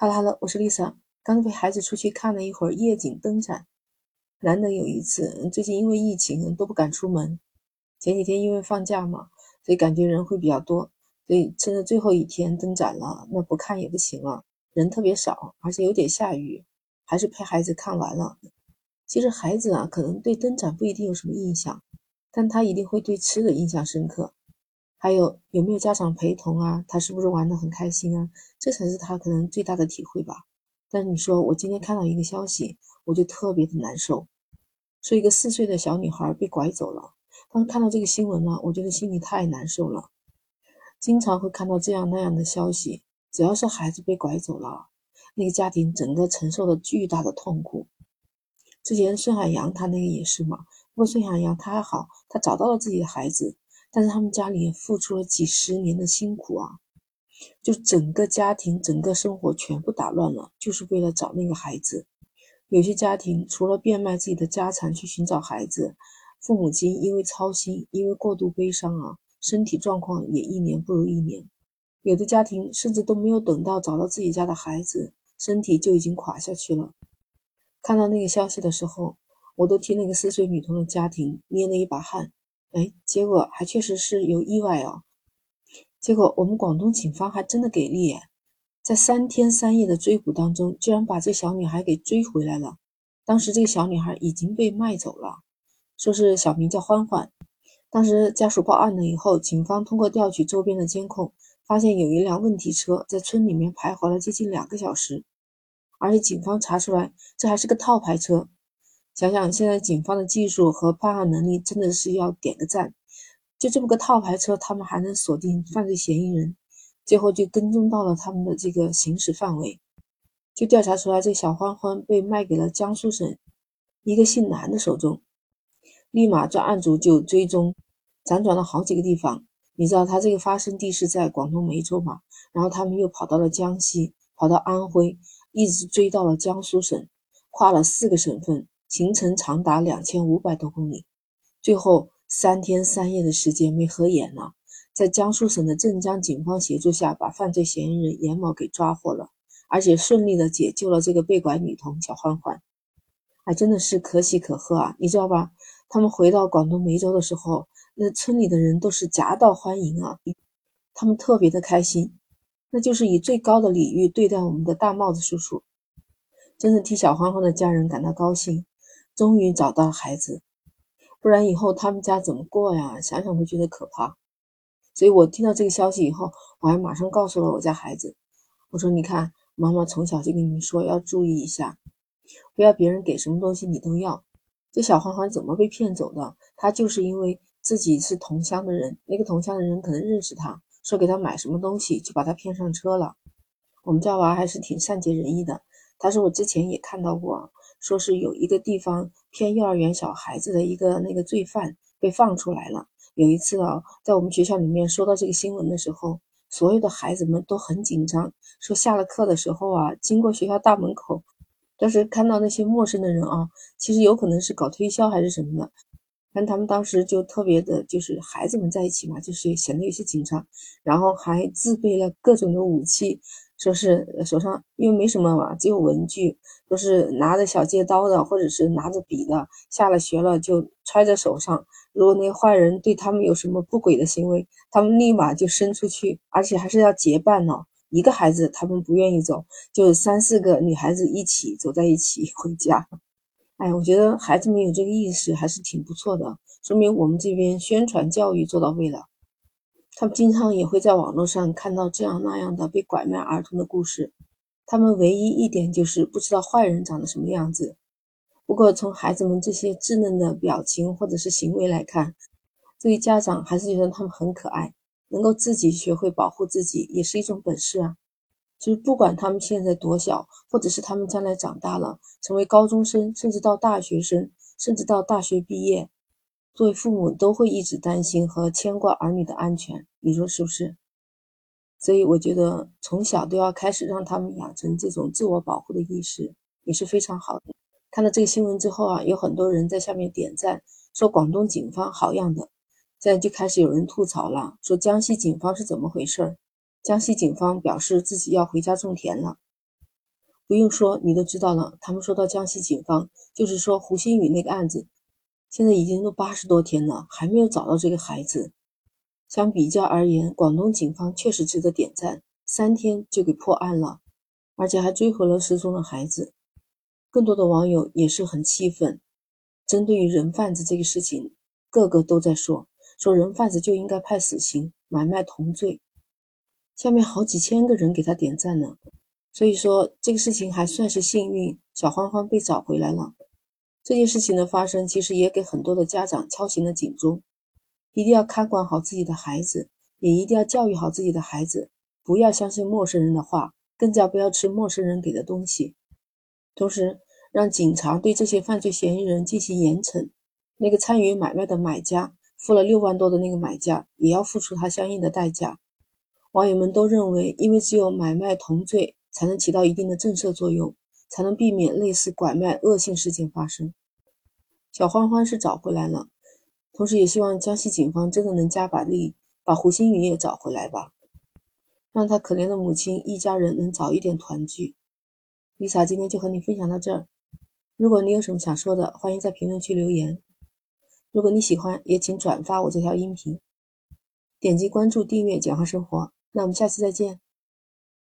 哈喽哈喽，我是丽莎。刚陪孩子出去看了一会儿夜景灯展，难得有一次。最近因为疫情都不敢出门，前几天因为放假嘛，所以感觉人会比较多。所以趁着最后一天灯展了，那不看也不行了，人特别少，而且有点下雨，还是陪孩子看完了。其实孩子啊，可能对灯展不一定有什么印象，但他一定会对吃的印象深刻。还有有没有家长陪同啊？他是不是玩的很开心啊？这才是他可能最大的体会吧。但是你说我今天看到一个消息，我就特别的难受，说一个四岁的小女孩被拐走了。当看到这个新闻呢，我觉得心里太难受了。经常会看到这样那样的消息，只要是孩子被拐走了，那个家庭整个承受了巨大的痛苦。之前孙海洋他那个也是嘛，不过孙海洋他还好，他找到了自己的孩子。但是他们家里也付出了几十年的辛苦啊，就整个家庭、整个生活全部打乱了，就是为了找那个孩子。有些家庭除了变卖自己的家产去寻找孩子，父母亲因为操心、因为过度悲伤啊，身体状况也一年不如一年。有的家庭甚至都没有等到找到自己家的孩子，身体就已经垮下去了。看到那个消息的时候，我都替那个四岁女童的家庭捏了一把汗。哎，结果还确实是有意外哦。结果我们广东警方还真的给力，在三天三夜的追捕当中，居然把这小女孩给追回来了。当时这个小女孩已经被卖走了，说是小名叫欢欢。当时家属报案了以后，警方通过调取周边的监控，发现有一辆问题车在村里面徘徊了接近两个小时，而且警方查出来这还是个套牌车。想想现在警方的技术和办案能力，真的是要点个赞。就这么个套牌车，他们还能锁定犯罪嫌疑人，最后就跟踪到了他们的这个行驶范围，就调查出来这小欢欢被卖给了江苏省一个姓南的手中。立马专案组就追踪，辗转了好几个地方。你知道他这个发生地是在广东梅州嘛？然后他们又跑到了江西，跑到安徽，一直追到了江苏省，跨了四个省份。行程长达两千五百多公里，最后三天三夜的时间没合眼了，在江苏省的镇江警方协助下，把犯罪嫌疑人严某给抓获了，而且顺利的解救了这个被拐女童小欢欢，还真的是可喜可贺啊！你知道吧？他们回到广东梅州的时候，那村里的人都是夹道欢迎啊，他们特别的开心，那就是以最高的礼遇对待我们的大帽子叔叔，真的替小欢欢的家人感到高兴。终于找到孩子，不然以后他们家怎么过呀？想想都觉得可怕。所以我听到这个消息以后，我还马上告诉了我家孩子，我说：“你看，妈妈从小就跟你们说要注意一下，不要别人给什么东西你都要。这小欢欢怎么被骗走的？他就是因为自己是同乡的人，那个同乡的人可能认识他，说给他买什么东西，就把他骗上车了。我们家娃还是挺善解人意的，他说我之前也看到过。”说是有一个地方骗幼儿园小孩子的一个那个罪犯被放出来了。有一次啊，在我们学校里面说到这个新闻的时候，所有的孩子们都很紧张。说下了课的时候啊，经过学校大门口，当时看到那些陌生的人啊，其实有可能是搞推销还是什么的，但他们当时就特别的，就是孩子们在一起嘛，就是显得有些紧张，然后还自备了各种的武器。说是手上因为没什么嘛，只有文具，都是拿着小借刀的，或者是拿着笔的。下了学了就揣在手上。如果那坏人对他们有什么不轨的行为，他们立马就伸出去，而且还是要结伴呢。一个孩子他们不愿意走，就三四个女孩子一起走在一起回家。哎，我觉得孩子们有这个意识还是挺不错的，说明我们这边宣传教育做到位了。他们经常也会在网络上看到这样那样的被拐卖儿童的故事，他们唯一一点就是不知道坏人长得什么样子。不过从孩子们这些稚嫩的表情或者是行为来看，作为家长还是觉得他们很可爱，能够自己学会保护自己也是一种本事啊。就是不管他们现在多小，或者是他们将来长大了成为高中生，甚至到大学生，甚至到大学毕业。作为父母都会一直担心和牵挂儿女的安全，你说是不是？所以我觉得从小都要开始让他们养成这种自我保护的意识，也是非常好的。看到这个新闻之后啊，有很多人在下面点赞，说广东警方好样的。现在就开始有人吐槽了，说江西警方是怎么回事？江西警方表示自己要回家种田了。不用说，你都知道了。他们说到江西警方，就是说胡鑫宇那个案子，现在已经都八十多天了，还没有找到这个孩子。相比较而言，广东警方确实值得点赞，三天就给破案了，而且还追回了失踪的孩子。更多的网友也是很气愤，针对于人贩子这个事情，个个都在说，说人贩子就应该判死刑，买卖同罪。下面好几千个人给他点赞呢。所以说这个事情还算是幸运，小欢欢被找回来了。这件事情的发生，其实也给很多的家长敲醒了警钟，一定要看管好自己的孩子，也一定要教育好自己的孩子，不要相信陌生人的话，更加不要吃陌生人给的东西。同时，让警察对这些犯罪嫌疑人进行严惩。那个参与买卖的买家，付了六万多的那个买家，也要付出他相应的代价。网友们都认为，因为只有买卖同罪。才能起到一定的震慑作用，才能避免类似拐卖恶性事件发生。小欢欢是找回来了，同时也希望江西警方真的能加把力，把胡鑫宇也找回来吧，让他可怜的母亲一家人能早一点团聚。Lisa 今天就和你分享到这儿，如果你有什么想说的，欢迎在评论区留言。如果你喜欢，也请转发我这条音频，点击关注订阅“简化生活”。那我们下期再见。